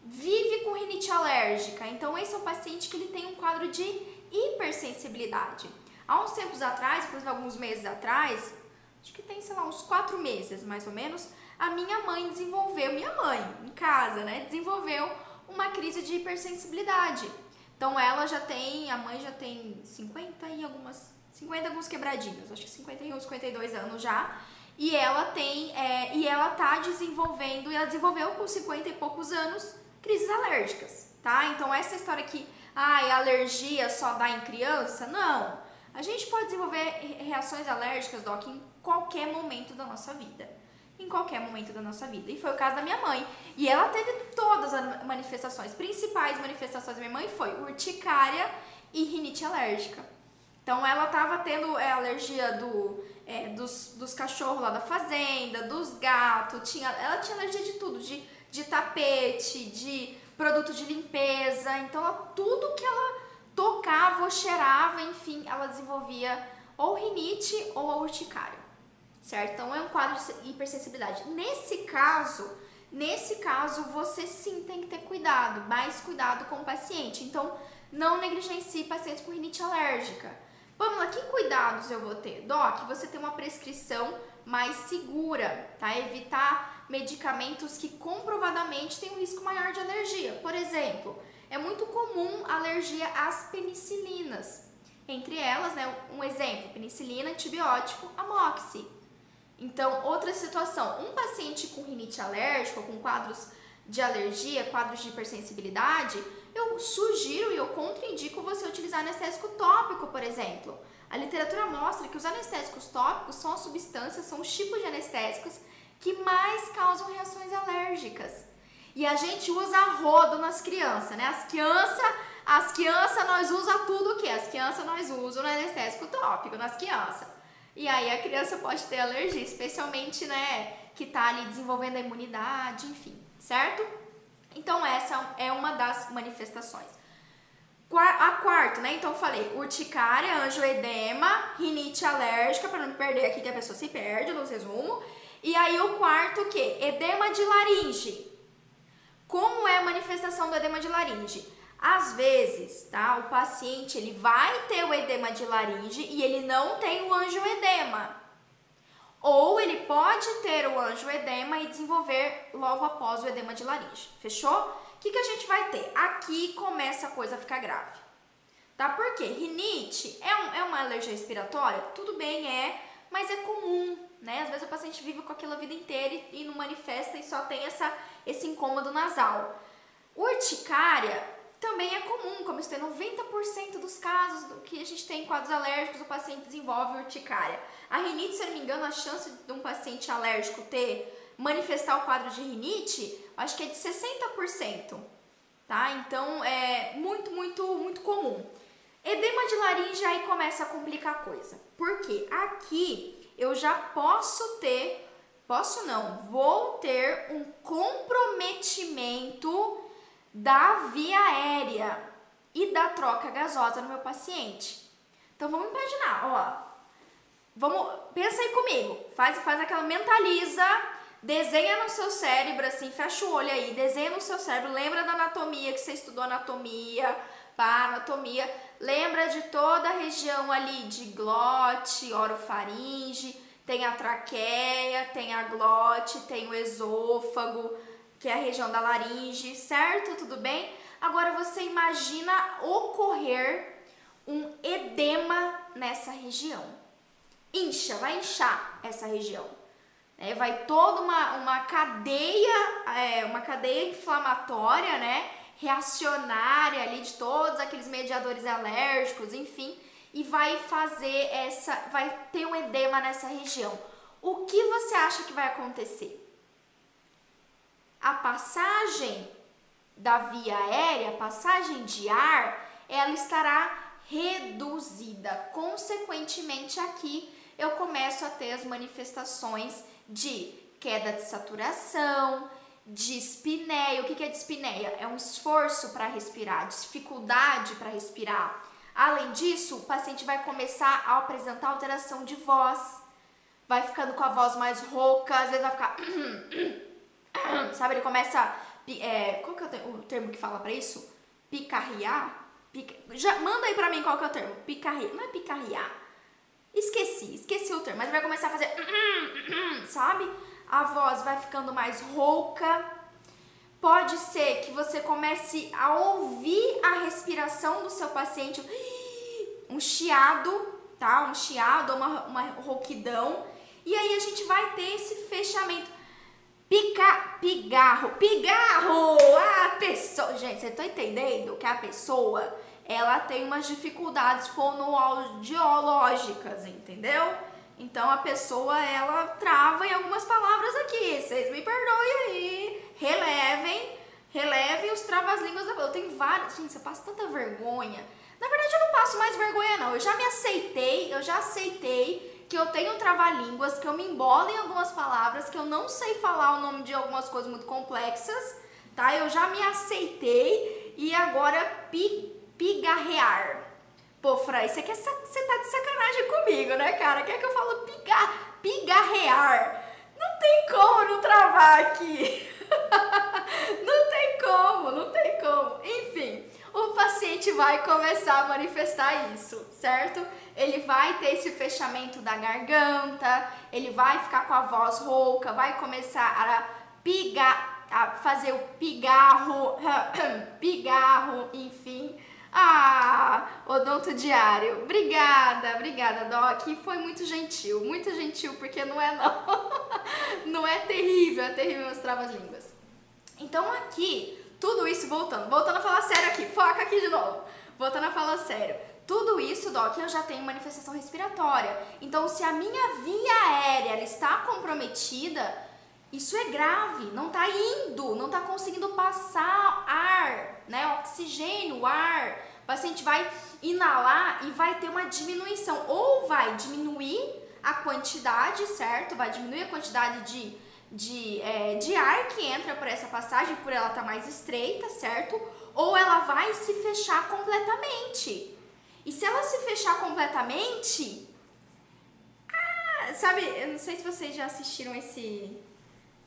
Vive com rinite alérgica. Então esse é o paciente que ele tem um quadro de hipersensibilidade. Há uns tempos atrás, por exemplo, alguns meses atrás, acho que tem, sei lá, uns quatro meses mais ou menos, a minha mãe desenvolveu, minha mãe, em casa, né, desenvolveu uma crise de hipersensibilidade. Então ela já tem, a mãe já tem 50 e algumas, 50 alguns quebradinhos, acho que 51, 52 anos já. E ela tem, é, e ela tá desenvolvendo, e ela desenvolveu com 50 e poucos anos crises alérgicas, tá? Então essa história que, ai, alergia só dá em criança, não. A gente pode desenvolver reações alérgicas, Doc, em qualquer momento da nossa vida em qualquer momento da nossa vida. E foi o caso da minha mãe. E ela teve todas as manifestações. Principais manifestações da minha mãe foi urticária e rinite alérgica. Então ela tava tendo é, alergia do, é, dos, dos cachorros lá da fazenda, dos gatos, tinha, ela tinha alergia de tudo, de, de tapete, de produto de limpeza. Então ela, tudo que ela tocava ou cheirava, enfim, ela desenvolvia ou rinite ou a urticária certo? Então é um quadro de hipersensibilidade. Nesse caso, nesse caso você sim tem que ter cuidado, mais cuidado com o paciente. Então não negligencie pacientes com rinite alérgica. Pamela, que cuidados eu vou ter? Doc, você tem uma prescrição mais segura, tá? Evitar medicamentos que comprovadamente têm um risco maior de alergia. Por exemplo, é muito comum alergia às penicilinas. Entre elas, né, um exemplo, penicilina, antibiótico, amoxi. Então, outra situação, um paciente com rinite alérgica, com quadros de alergia, quadros de hipersensibilidade, eu sugiro e eu contraindico você utilizar anestésico tópico, por exemplo. A literatura mostra que os anestésicos tópicos são as substâncias, são os tipos de anestésicos que mais causam reações alérgicas. E a gente usa rodo nas crianças, né? As crianças, as crianças nós usa tudo o que? As crianças nós usam no anestésico tópico nas crianças. E aí a criança pode ter alergia, especialmente, né, que tá ali desenvolvendo a imunidade, enfim, certo? Então essa é uma das manifestações. A quarta, né? Então eu falei urticária, angioedema, rinite alérgica, para não perder aqui que a pessoa se perde nos resumo. E aí o quarto o quê? Edema de laringe. Como é a manifestação do edema de laringe? Às vezes, tá? O paciente ele vai ter o edema de laringe e ele não tem o angioedema. Ou ele pode ter o angioedema e desenvolver logo após o edema de laringe. Fechou? O que, que a gente vai ter? Aqui começa a coisa a ficar grave. Tá? Por quê? Rinite é, um, é uma alergia respiratória? Tudo bem, é, mas é comum, né? Às vezes o paciente vive com aquilo a vida inteira e, e não manifesta e só tem essa, esse incômodo nasal. Urticária também é comum, como isso tem 90% dos casos do que a gente tem em quadros alérgicos, o paciente desenvolve urticária. A rinite, se eu não me engano, a chance de um paciente alérgico ter manifestar o quadro de rinite, acho que é de 60%, tá? Então é muito, muito, muito comum. Edema de laringe aí começa a complicar a coisa. Porque aqui eu já posso ter, posso não, vou ter um comprometimento da via aérea e da troca gasosa no meu paciente. Então vamos imaginar, ó. Vamos, pensa aí comigo. Faz, faz aquela mentaliza, desenha no seu cérebro assim, fecha o olho aí, desenha no seu cérebro, lembra da anatomia que você estudou anatomia, pá, anatomia, lembra de toda a região ali de glote, orofaringe, tem a traqueia, tem a glote, tem o esôfago, que é a região da laringe, certo? Tudo bem? Agora você imagina ocorrer um edema nessa região. Incha, vai inchar essa região. É, vai toda uma, uma cadeia, é, uma cadeia inflamatória, né? Reacionária ali de todos aqueles mediadores alérgicos, enfim, e vai fazer essa, vai ter um edema nessa região. O que você acha que vai acontecer? a passagem da via aérea, a passagem de ar, ela estará reduzida. Consequentemente, aqui eu começo a ter as manifestações de queda de saturação, dispneia. O que é dispneia? É um esforço para respirar, dificuldade para respirar. Além disso, o paciente vai começar a apresentar alteração de voz, vai ficando com a voz mais rouca, às vezes vai ficar. Sabe, ele começa. É, qual que é o termo que fala para isso? Picarriar? Pica, já, manda aí pra mim qual que é o termo. Picarriar. Não é picarriar. Esqueci, esqueci o termo, mas vai começar a fazer. Sabe? A voz vai ficando mais rouca. Pode ser que você comece a ouvir a respiração do seu paciente, um chiado, tá? Um chiado, uma, uma rouquidão. E aí a gente vai ter esse fechamento. Pica, pigarro, pigarro! A pessoa. Gente, você tá entendendo que a pessoa ela tem umas dificuldades fonoaudiológicas, entendeu? Então a pessoa ela trava em algumas palavras aqui. Vocês me perdoem aí. Relevem, relevem os travas-línguas da Eu tenho várias. Gente, você passa tanta vergonha. Na verdade, eu não passo mais vergonha, não. Eu já me aceitei, eu já aceitei que eu tenho trava-línguas, que eu me embolo em algumas palavras, que eu não sei falar o nome de algumas coisas muito complexas, tá? Eu já me aceitei e agora pi, pigarrear. Pô, Fran, você, quer, você tá de sacanagem comigo, né, cara? Quer que eu falo pigar, pigarrear? Não tem como não travar aqui. não tem como, não tem como. Enfim, o paciente vai começar a manifestar isso, certo? Ele vai ter esse fechamento da garganta, ele vai ficar com a voz rouca, vai começar a pigar, a fazer o pigarro, pigarro, enfim ah, Odonto Diário, obrigada, obrigada, Doc. Foi muito gentil, muito gentil, porque não é não. não é terrível, é terrível as travas-línguas. Então aqui, tudo isso voltando, voltando a falar sério aqui, foca aqui de novo. Voltando a falar sério. Tudo isso, Doc, eu já tenho manifestação respiratória. Então, se a minha via aérea está comprometida, isso é grave, não está indo, não está conseguindo passar ar, né? Oxigênio, ar. O paciente vai inalar e vai ter uma diminuição, ou vai diminuir a quantidade, certo? Vai diminuir a quantidade de, de, é, de ar que entra por essa passagem, por ela estar tá mais estreita, certo? Ou ela vai se fechar completamente. E se ela se fechar completamente, ah, sabe, eu não sei se vocês já assistiram esse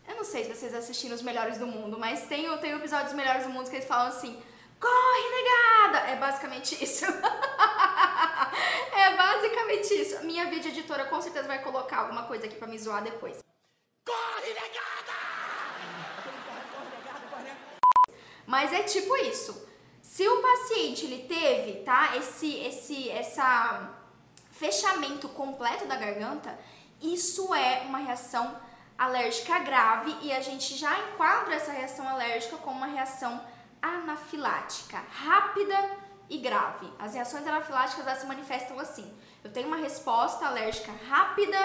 eu não sei se vocês assistiram Os Melhores do Mundo, mas tem, tem um episódio dos Melhores do Mundo que eles falam assim: Corre, negada! É basicamente isso. é basicamente isso. Minha vídeo editora com certeza vai colocar alguma coisa aqui pra me zoar depois. Corre, negada! Mas é tipo isso. Se o paciente ele teve, tá, esse esse essa fechamento completo da garganta, isso é uma reação alérgica grave e a gente já enquadra essa reação alérgica como uma reação anafilática, rápida e grave. As reações anafiláticas elas se manifestam assim: eu tenho uma resposta alérgica rápida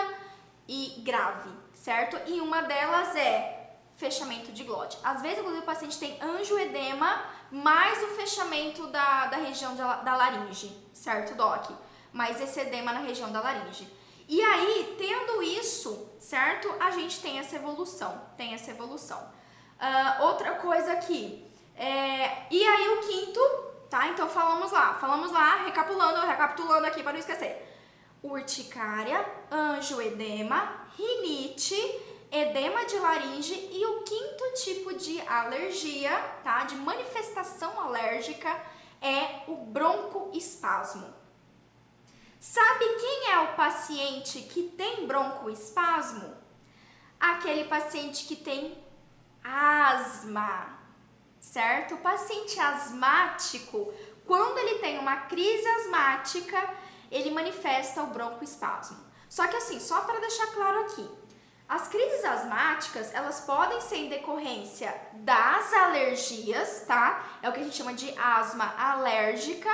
e grave, certo? E uma delas é fechamento de glote. Às vezes, inclusive, o paciente tem angioedema mais o fechamento da, da região da, da laringe, certo, Doc? Mais esse edema na região da laringe. E aí, tendo isso, certo? A gente tem essa evolução, tem essa evolução. Uh, outra coisa aqui, é, e aí o quinto, tá? Então falamos lá, falamos lá, recapitulando, recapitulando aqui para não esquecer. Urticária, angioedema, rinite, edema de laringe e o quinto tipo de alergia, tá? De manifestação alérgica é o broncoespasmo. Sabe quem é o paciente que tem broncoespasmo? Aquele paciente que tem asma, certo? O paciente asmático, quando ele tem uma crise asmática, ele manifesta o broncoespasmo. Só que assim, só para deixar claro aqui, as crises asmáticas, elas podem ser em decorrência das alergias, tá? É o que a gente chama de asma alérgica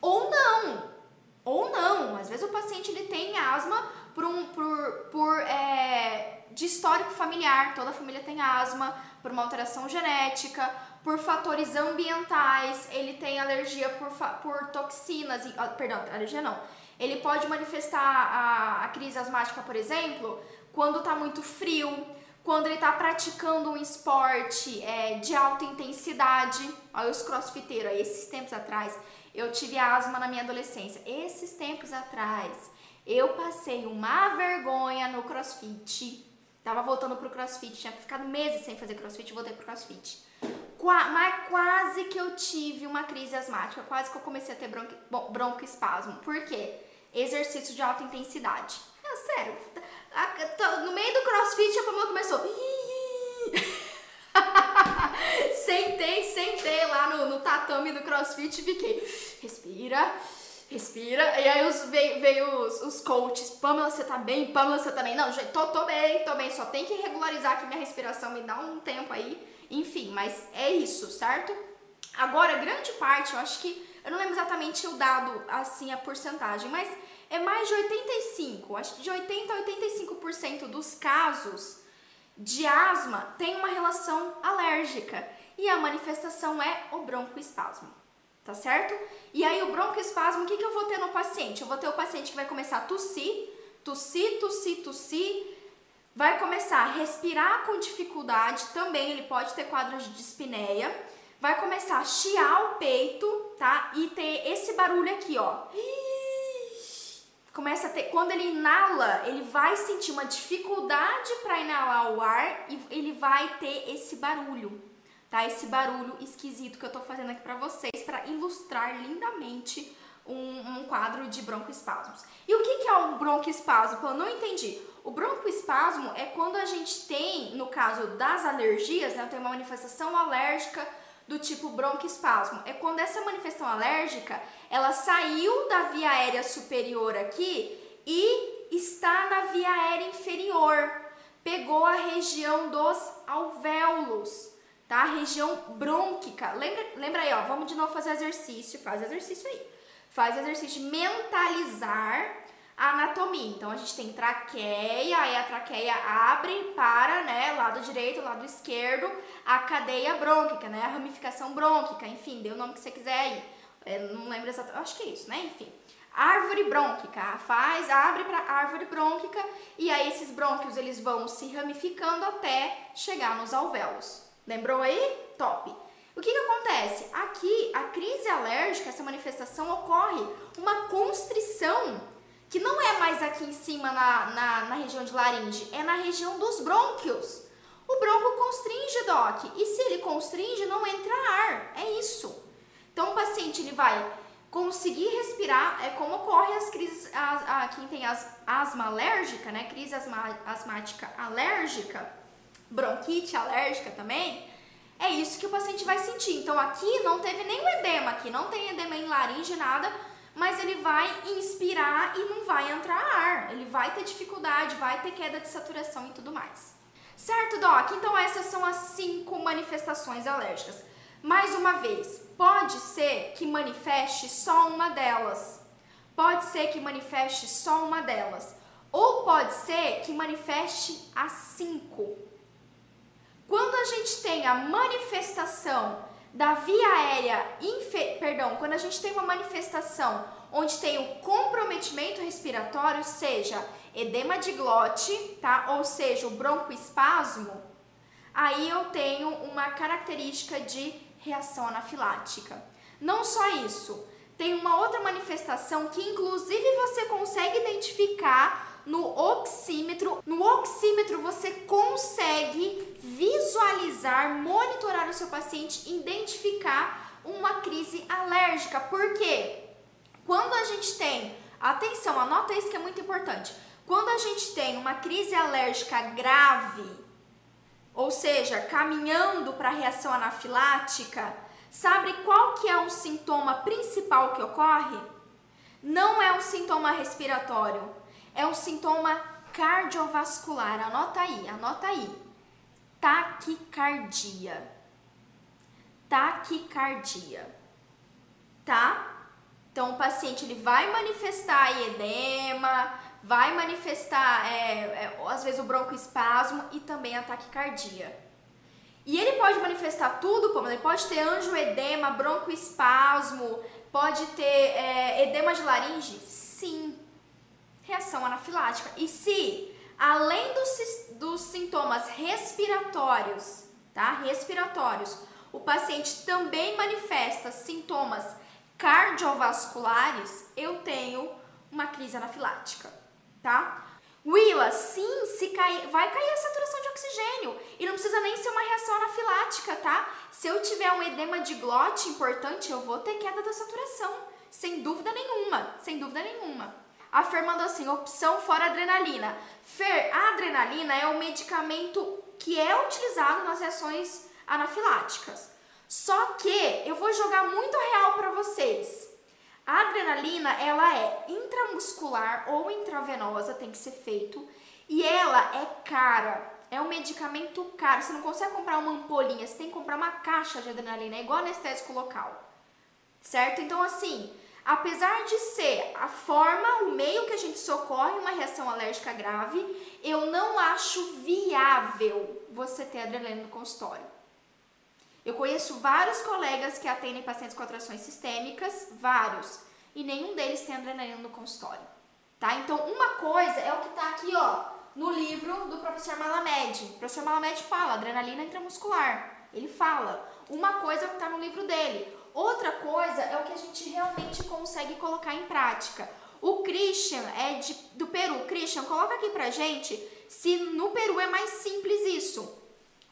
ou não. Ou não, às vezes o paciente ele tem asma por um por, por é, de histórico familiar, toda a família tem asma, por uma alteração genética, por fatores ambientais, ele tem alergia por, por toxinas, perdão, alergia não. Ele pode manifestar a, a crise asmática, por exemplo, quando está muito frio, quando ele está praticando um esporte é, de alta intensidade. Olha os crossfiteiros aí, esses tempos atrás, eu tive asma na minha adolescência. Esses tempos atrás, eu passei uma vergonha no crossfit. Tava voltando pro crossfit, tinha ficado meses sem fazer crossfit voltei pro crossfit. Qua, mas quase que eu tive uma crise asmática, quase que eu comecei a ter bronqui, broncoespasmo. Por quê? Exercício de alta intensidade. É sério, no meio do crossfit a Pamela começou. sentei, sentei lá no, no tatame do crossfit e fiquei. Respira, respira. E aí os, veio, veio os, os coaches. Pamela, você tá bem? Pamela, você tá bem? Não, gente, tô, tô bem, tô bem. Só tem que regularizar aqui minha respiração, me dá um tempo aí. Enfim, mas é isso, certo? Agora, grande parte, eu acho que. Eu não lembro exatamente o dado, assim, a porcentagem, mas é mais de 85, acho que de 80 a 85% dos casos de asma tem uma relação alérgica e a manifestação é o broncoespasmo, tá certo? E aí o broncoespasmo, o que, que eu vou ter no paciente? Eu vou ter o paciente que vai começar a tossir, tossir, tossir, tossir, vai começar a respirar com dificuldade, também ele pode ter quadros de dispneia, vai começar a chiar o peito, tá? E ter esse barulho aqui, ó começa a ter, quando ele inala, ele vai sentir uma dificuldade para inalar o ar e ele vai ter esse barulho, tá? Esse barulho esquisito que eu tô fazendo aqui para vocês para ilustrar lindamente um, um, quadro de broncoespasmos. E o que, que é um broncoespasmo? Eu não entendi. O broncoespasmo é quando a gente tem, no caso das alergias, né, tem uma manifestação alérgica do tipo broncoespasmo. É quando essa manifestação alérgica, ela saiu da via aérea superior aqui e está na via aérea inferior. Pegou a região dos alvéolos, tá? A região brônquica. Lembra, lembra aí, ó, vamos de novo fazer exercício, faz exercício aí. Faz exercício mentalizar a anatomia. Então a gente tem traqueia, aí a traqueia abre para, né, lado direito, lado esquerdo, a cadeia brônquica, né, a ramificação brônquica, enfim, dê o nome que você quiser aí. Eu não lembro exatamente, acho que é isso, né, enfim. Árvore brônquica, faz, abre para árvore brônquica e aí esses brônquios eles vão se ramificando até chegar nos alvéolos. Lembrou aí? Top. O que, que acontece? Aqui, a crise alérgica, essa manifestação ocorre uma constrição que não é mais aqui em cima na, na, na região de laringe, é na região dos brônquios. O bronco constringe, Doc, e se ele constringe, não entra ar, é isso. Então o paciente ele vai conseguir respirar, é como ocorre as crises, a, a, quem tem as, asma alérgica, né, crise asma, asmática alérgica, bronquite alérgica também, é isso que o paciente vai sentir. Então aqui não teve nenhum edema, aqui não tem edema em laringe, nada, mas ele vai inspirar e não vai entrar ar. Ele vai ter dificuldade, vai ter queda de saturação e tudo mais. Certo, Doc? Então essas são as cinco manifestações alérgicas. Mais uma vez, pode ser que manifeste só uma delas. Pode ser que manifeste só uma delas. Ou pode ser que manifeste as cinco. Quando a gente tem a manifestação da via aérea, perdão, quando a gente tem uma manifestação onde tem o comprometimento respiratório, seja edema de glote, tá? Ou seja, o broncoespasmo, aí eu tenho uma característica de reação anafilática. Não só isso, tem uma outra manifestação que inclusive você consegue identificar no oxímetro. No oxímetro você consegue visualizar, monitorar o seu paciente, identificar uma crise alérgica. Por quê? Quando a gente tem, atenção, anota isso que é muito importante. Quando a gente tem uma crise alérgica grave, ou seja, caminhando para a reação anafilática, sabe qual que é o sintoma principal que ocorre? Não é um sintoma respiratório, é um sintoma cardiovascular. Anota aí, anota aí. Taquicardia. Taquicardia. Tá? Então o paciente ele vai manifestar edema, vai manifestar é, é, às vezes o broncoespasmo e também a taquicardia. E ele pode manifestar tudo, ele pode ter angioedema, broncoespasmo, pode ter é, edema de laringe? Sim reação anafilática. E se além dos, dos sintomas respiratórios, tá? Respiratórios, o paciente também manifesta sintomas cardiovasculares, eu tenho uma crise anafilática, tá? Willa, sim, se cair, vai cair a saturação de oxigênio. E não precisa nem ser uma reação anafilática, tá? Se eu tiver um edema de glote importante, eu vou ter queda da saturação. Sem dúvida nenhuma, sem dúvida nenhuma. Afirmando assim, opção fora adrenalina. Fer, a adrenalina é o medicamento que é utilizado nas reações anafiláticas. Só que eu vou jogar muito real para vocês. A adrenalina, ela é intramuscular ou intravenosa, tem que ser feito, e ela é cara. É um medicamento caro. Você não consegue comprar uma ampolinha, você tem que comprar uma caixa de adrenalina, é igual anestésico local. Certo? Então, assim, apesar de ser a forma, o meio que a gente socorre uma reação alérgica grave, eu não acho viável você ter adrenalina no consultório. Eu conheço vários colegas que atendem pacientes com atrações sistêmicas, vários, e nenhum deles tem adrenalina no consultório, tá? Então, uma coisa é o que tá aqui, ó, no livro do professor Malamed. O professor Malamed fala adrenalina intramuscular. Ele fala. Uma coisa é o que tá no livro dele. Outra coisa é o que a gente realmente consegue colocar em prática. O Christian é de, do Peru. Christian, coloca aqui pra gente se no Peru é mais simples isso.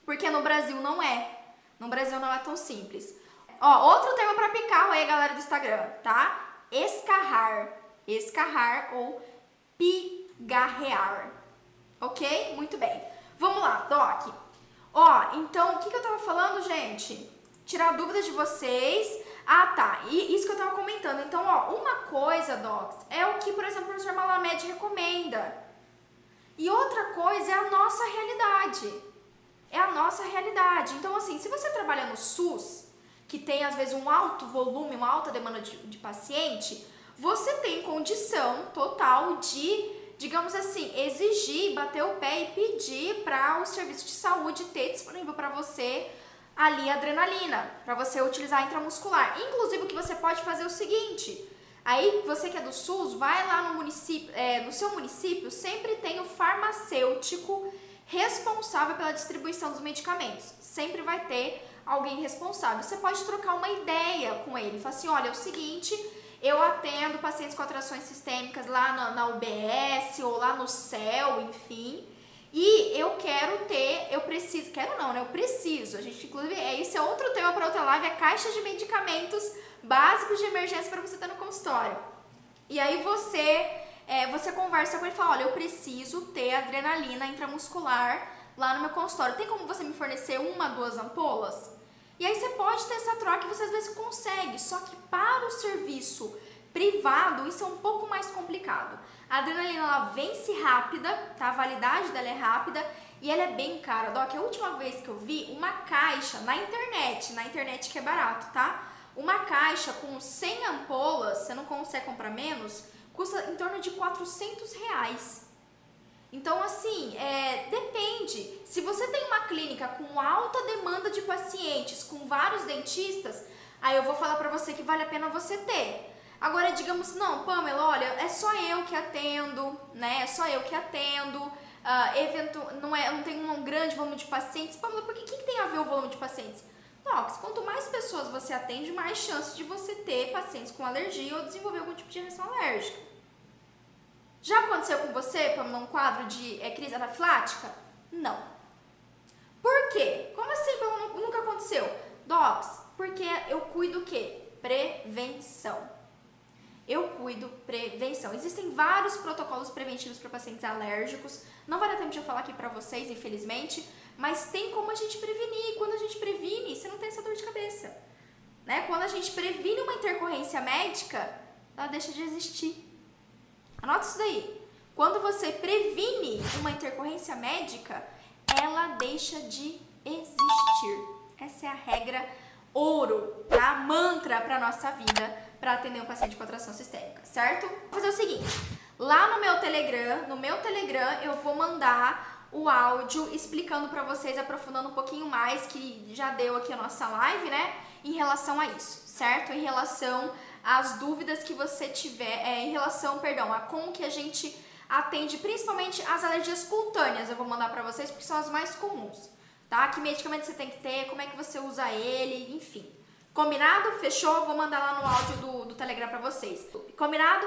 Porque no Brasil não é. No Brasil não é tão simples. Ó, outro termo para picar aí, galera do Instagram, tá? Escarrar. Escarrar ou pigarrear. Ok? Muito bem. Vamos lá, Doc. Ó, então, o que, que eu tava falando, gente? Tirar dúvidas de vocês. Ah, tá. E isso que eu tava comentando. Então, ó, uma coisa, Docs, é o que, por exemplo, o professor Malamed recomenda. E outra coisa é a nossa realidade é a nossa realidade. Então, assim, se você trabalha no SUS, que tem às vezes um alto volume, uma alta demanda de, de paciente, você tem condição total de, digamos assim, exigir, bater o pé e pedir para o serviço de saúde ter disponível para você ali adrenalina, para você utilizar intramuscular. Inclusive, o que você pode fazer é o seguinte. Aí, você que é do SUS, vai lá no município, é, no seu município, sempre tem o farmacêutico responsável pela distribuição dos medicamentos. Sempre vai ter alguém responsável. Você pode trocar uma ideia com ele. Falar assim: olha, é o seguinte, eu atendo pacientes com atrações sistêmicas lá na, na UBS ou lá no CEL, enfim. E eu quero ter, eu preciso, quero não, né? Eu preciso. A gente, inclusive, é, esse é outro tema para outra live, é caixa de medicamentos básicos de emergência para você ter no consultório. E aí você é, você conversa com ele e fala, olha, eu preciso ter adrenalina intramuscular lá no meu consultório. Tem como você me fornecer uma, duas ampolas? E aí você pode ter essa troca e você às vezes consegue, só que para o serviço privado isso é um pouco mais complicado. A adrenalina ela vence rápida, tá? A validade dela é rápida e ela é bem cara. Doc, a última vez que eu vi uma caixa na internet, na internet que é barato, tá? Uma caixa com 100 ampolas, você não consegue comprar menos, custa em torno de 400 reais. Então, assim, é, depende. Se você tem uma clínica com alta demanda de pacientes, com vários dentistas, aí eu vou falar pra você que vale a pena você ter. Agora, digamos, não, Pamela, olha, é só eu que atendo, né? É só eu que atendo. Uh, evento, não, é, não tem um grande volume de pacientes. Pamela, por que, que tem a ver o volume de pacientes? Nox, quanto mais pessoas você atende, mais chance de você ter pacientes com alergia ou desenvolver algum tipo de reação alérgica. Já aconteceu com você, Pamela, um quadro de é, crise anafilática? Não. Por quê? Como assim, Pamela, nunca aconteceu? Docs, porque eu cuido o quê? Prevenção. Eu cuido prevenção. Existem vários protocolos preventivos para pacientes alérgicos. Não vai dar tempo de eu falar aqui para vocês, infelizmente, mas tem como a gente prevenir. Quando a gente previne, você não tem essa dor de cabeça. Né? Quando a gente previne uma intercorrência médica, ela deixa de existir. Anota isso daí. Quando você previne uma intercorrência médica, ela deixa de existir. Essa é a regra ouro, tá? Mantra para nossa vida para atender um paciente com atração sistêmica, certo? Vou fazer o seguinte, lá no meu Telegram, no meu Telegram eu vou mandar o áudio explicando para vocês, aprofundando um pouquinho mais, que já deu aqui a nossa live, né? Em relação a isso, certo? Em relação às dúvidas que você tiver, é, em relação, perdão, a como que a gente atende principalmente as alergias cutâneas. Eu vou mandar para vocês porque são as mais comuns, tá? Que medicamento você tem que ter, como é que você usa ele, enfim. Combinado? Fechou? Vou mandar lá no áudio do, do Telegram para vocês. Combinado?